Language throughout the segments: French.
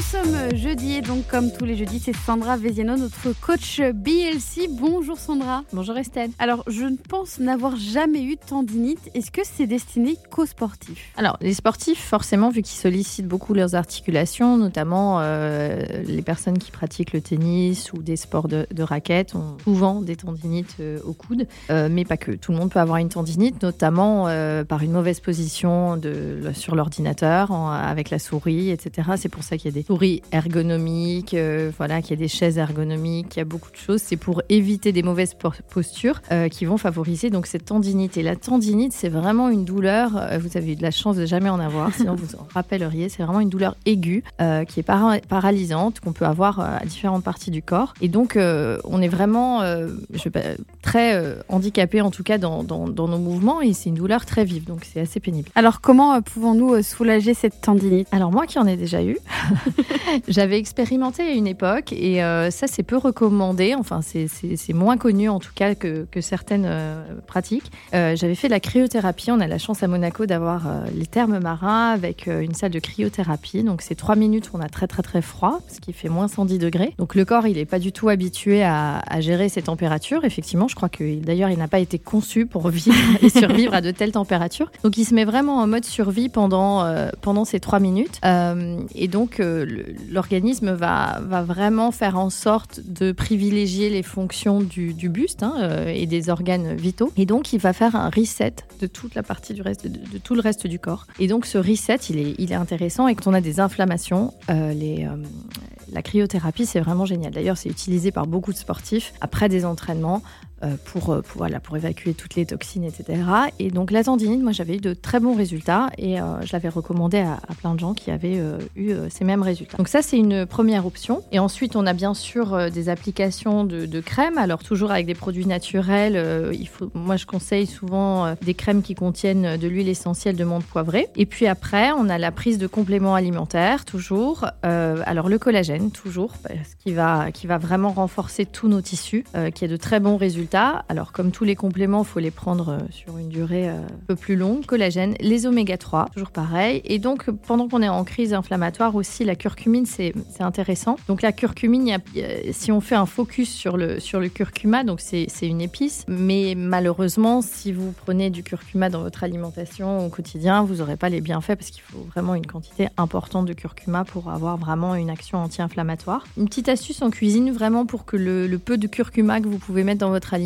Nous sommes jeudi et donc comme tous les jeudis, c'est Sandra Veziano, notre coach BLC. Bonjour Sandra. Bonjour Estelle. Alors je ne pense n'avoir jamais eu de tendinite. Est-ce que c'est destiné qu'aux sportifs? Alors les sportifs, forcément, vu qu'ils sollicitent beaucoup leurs articulations, notamment euh, les personnes qui pratiquent le tennis ou des sports de, de raquettes, ont souvent des tendinites euh, au coude, euh, mais pas que. Tout le monde peut avoir une tendinite, notamment euh, par une mauvaise position de, sur l'ordinateur, avec la souris, etc. C'est pour ça qu'il y a des souris ergonomiques, euh, voilà, qu'il y a des chaises ergonomiques, qu'il y a beaucoup de choses. C'est pour éviter des mauvaises postures euh, qui vont favoriser donc cette tendinite. Et la tendinite, c'est vraiment une douleur. euh, Vous avez eu de la chance de jamais en avoir, sinon vous en rappelleriez. C'est vraiment une douleur aiguë euh, qui est para- paralysante qu'on peut avoir à différentes parties du corps. Et donc, on est vraiment je sais pas, très handicapé en tout cas dans, dans- dans nos mouvements et c'est une douleur très vive. Donc, c'est assez pénible. Alors comment pouvons-nous soulager cette tendinite? Alors moi qui en ai déjà eu, j'avais expérimenté à une époque et euh, ça c'est peu recommandé, enfin c'est- moins connu en tout cas que, que certaines euh, pratiques. Euh, j'avais fait de la cryothérapie, on a la chance à Monaco d'avoir les thermes marins avec une salle de cryothérapie, donc c'est trois minutes où on a très très très froid, ce qui fait moins 110 degrés. Donc le corps il est pas du tout habitué à, à gérer ces températures, effectivement je crois que d'ailleurs il n'a pas été conçu pour vivre et survivre à de telles températures. Donc il se met vraiment en mode survie pendant, pendant ces trois minutes. Et donc l'organisme va, va vraiment faire en sorte de privilégier les fonctions du, buste hein, euh, et des organes vitaux. Et donc il va faire un reset de toute la partie du reste, de, tout le reste du corps. Et donc ce reset, il est, il est intéressant. Et quand on a des inflammations, euh, les, euh, la cryothérapie, c'est vraiment génial. D'ailleurs, c'est utilisé par beaucoup de sportifs après des entraînements pour, euh, pour, voilà, pour évacuer toutes les toxines, etc. Et donc la tendinite, moi j'avais eu de très bons résultats et euh, je l'avais recommandé à, plein de gens qui avaient euh, eu euh, ces mêmes résultats. Donc ça c'est une première option. Et ensuite on a bien sûr euh, des applications de, de crème, alors toujours avec des produits naturels. euh, il faut, moi je conseille souvent euh, des crèmes qui contiennent de l'huile essentielle de menthe poivrée. Et puis après on a la prise de compléments alimentaires toujours. Euh, alors le collagène toujours, parce qu'il va, qui va vraiment renforcer tous nos tissus, euh, qui a de très bons résultats. Alors, comme tous les compléments, il faut les prendre euh, sur une durée euh, un peu plus longue. Collagène, les oméga 3, toujours pareil. Et donc, pendant qu'on est en crise inflammatoire aussi, la curcumine, c'est intéressant. Donc, la curcumine, si on fait un focus sur le, sur curcuma, donc c'est une épice, mais malheureusement, si vous prenez du curcuma dans votre alimentation au quotidien, vous n'aurez pas les bienfaits parce qu'il faut vraiment une quantité importante de curcuma pour avoir vraiment une action anti-inflammatoire. Une petite astuce en cuisine, vraiment pour que le peu de curcuma que vous pouvez mettre dans votre alimentation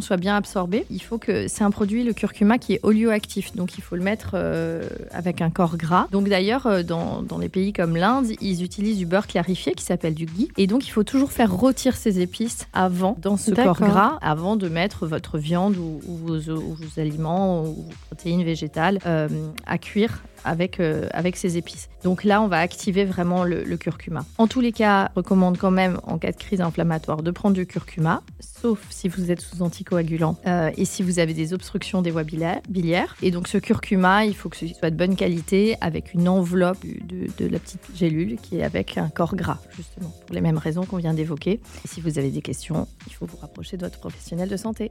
soit bien absorbé, il faut que c'est un produit, le curcuma, qui est olioactif, donc il faut le mettre euh, avec un corps gras. Donc d'ailleurs, euh, dans, dans les pays comme l'Inde, ils utilisent du beurre clarifié qui s'appelle du ghee, et donc il faut toujours faire rôtir ces épices avant dans ce corps gras, avant de mettre votre viande ou, ou vos, ou vos aliments ou vos protéines végétales euh, à cuire avec, euh, avec ces épices. Donc là, on va activer vraiment le, le curcuma. En tous les cas, recommande quand même, en cas de crise inflammatoire, de prendre du curcuma, sauf si vous sous anticoagulant euh, et si vous avez des obstructions des voies biliaires. biliaires. Et donc ce curcuma, il faut que ce soit de bonne qualité, avec une enveloppe de, de la petite gélule qui est avec un corps gras, justement, pour les mêmes raisons qu'on vient d'évoquer. Et si vous avez des questions, il faut vous rapprocher de votre professionnel de santé.